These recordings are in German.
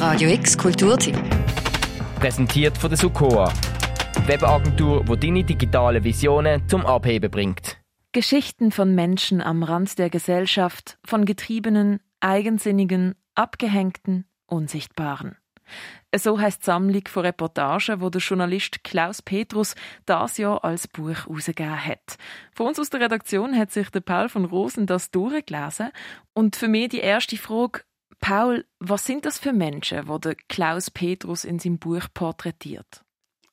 Radio X Kulturtipp. Präsentiert von der Sukoa. Webagentur, die deine digitale Visionen zum Abheben bringt. Geschichten von Menschen am Rand der Gesellschaft, von Getriebenen, Eigensinnigen, Abgehängten, Unsichtbaren. So heißt die Sammlung von Reportagen, wo der Journalist Klaus Petrus das Jahr als Buch herausgegeben hat. Von uns aus der Redaktion hat sich der Paul von Rosen das durchgelesen. Und für mich die erste Frage, Paul, was sind das für Menschen, die Klaus Petrus in seinem Buch porträtiert?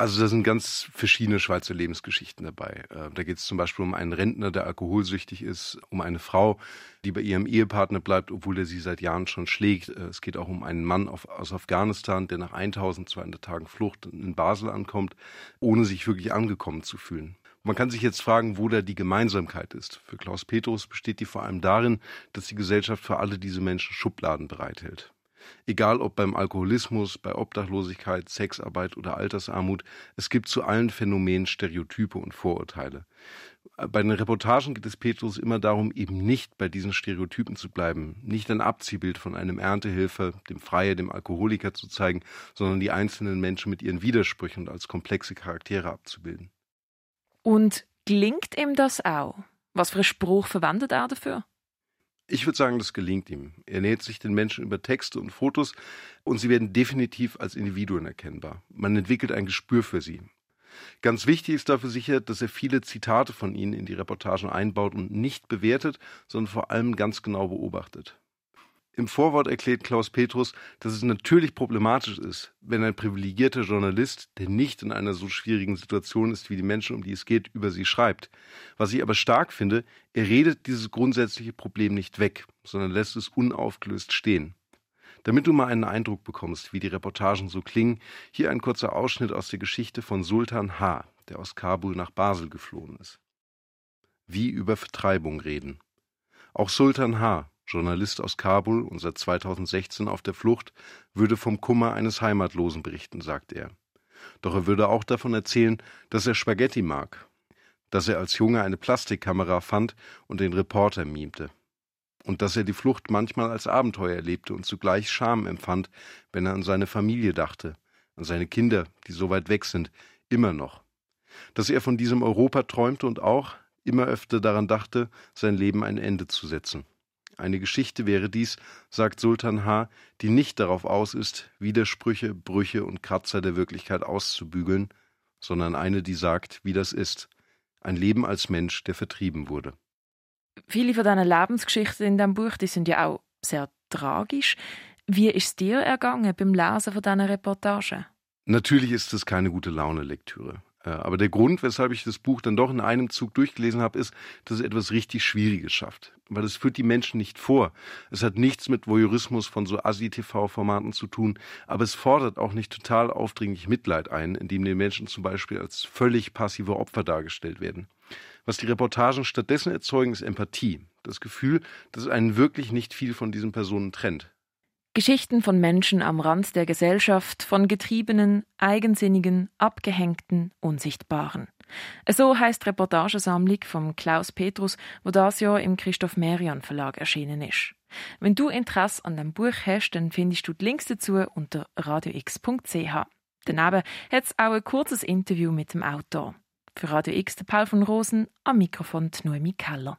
Also da sind ganz verschiedene Schweizer Lebensgeschichten dabei. Äh, da geht es zum Beispiel um einen Rentner, der alkoholsüchtig ist, um eine Frau, die bei ihrem Ehepartner bleibt, obwohl er sie seit Jahren schon schlägt. Äh, es geht auch um einen Mann aus Afghanistan, der nach 1200 Tagen Flucht in Basel ankommt, ohne sich wirklich angekommen zu fühlen. Man kann sich jetzt fragen, wo da die Gemeinsamkeit ist. Für Klaus Petrus besteht die vor allem darin, dass die Gesellschaft für alle diese Menschen Schubladen bereithält. Egal ob beim Alkoholismus, bei Obdachlosigkeit, Sexarbeit oder Altersarmut, es gibt zu allen Phänomenen Stereotype und Vorurteile. Bei den Reportagen geht es Petrus immer darum, eben nicht bei diesen Stereotypen zu bleiben, nicht ein Abziehbild von einem Erntehilfe, dem Freier, dem Alkoholiker zu zeigen, sondern die einzelnen Menschen mit ihren Widersprüchen als komplexe Charaktere abzubilden. Und gelingt ihm das auch? Was für einen Spruch verwendet er dafür? Ich würde sagen, das gelingt ihm. Er nähert sich den Menschen über Texte und Fotos und sie werden definitiv als Individuen erkennbar. Man entwickelt ein Gespür für sie. Ganz wichtig ist dafür sicher, dass er viele Zitate von ihnen in die Reportagen einbaut und nicht bewertet, sondern vor allem ganz genau beobachtet. Im Vorwort erklärt Klaus Petrus, dass es natürlich problematisch ist, wenn ein privilegierter Journalist, der nicht in einer so schwierigen Situation ist wie die Menschen, um die es geht, über sie schreibt. Was ich aber stark finde, er redet dieses grundsätzliche Problem nicht weg, sondern lässt es unaufgelöst stehen. Damit du mal einen Eindruck bekommst, wie die Reportagen so klingen, hier ein kurzer Ausschnitt aus der Geschichte von Sultan H., der aus Kabul nach Basel geflohen ist. Wie über Vertreibung reden. Auch Sultan H., Journalist aus Kabul und seit 2016 auf der Flucht, würde vom Kummer eines Heimatlosen berichten, sagt er. Doch er würde auch davon erzählen, dass er Spaghetti mag, dass er als Junge eine Plastikkamera fand und den Reporter mimte. Und dass er die Flucht manchmal als Abenteuer erlebte und zugleich Scham empfand, wenn er an seine Familie dachte, an seine Kinder, die so weit weg sind, immer noch. Dass er von diesem Europa träumte und auch immer öfter daran dachte, sein Leben ein Ende zu setzen. Eine Geschichte wäre dies, sagt Sultan H., die nicht darauf aus ist, Widersprüche, Brüche und Kratzer der Wirklichkeit auszubügeln, sondern eine, die sagt, wie das ist. Ein Leben als Mensch, der vertrieben wurde. Viele von deinen Lebensgeschichten in diesem Buch, die sind ja auch sehr tragisch. Wie ist es dir ergangen beim Lesen von diesen Reportagen? Natürlich ist es keine gute Laune-Lektüre. Äh, aber der Grund, weshalb ich das Buch dann doch in einem Zug durchgelesen habe, ist, dass es etwas richtig Schwieriges schafft. Weil es führt die Menschen nicht vor. Es hat nichts mit Voyeurismus von so Asi-TV-Formaten zu tun, aber es fordert auch nicht total aufdringlich Mitleid ein, indem die Menschen zum Beispiel als völlig passive Opfer dargestellt werden. Was die Reportagen stattdessen erzeugen, ist Empathie. Das Gefühl, dass einen wirklich nicht viel von diesen Personen trennt. Geschichten von Menschen am Rand der Gesellschaft, von Getriebenen, Eigensinnigen, Abgehängten, Unsichtbaren. So heißt Reportagesammlung von Klaus Petrus, wo das Jahr im Christoph Merian Verlag erschienen ist. Wenn du Interesse an dem Buch hast, dann findest du die Links dazu unter radiox.ch. Daneben hat es auch ein kurzes Interview mit dem Autor. Für Radio X der Paul von Rosen, am Mikrofon Noemi Keller.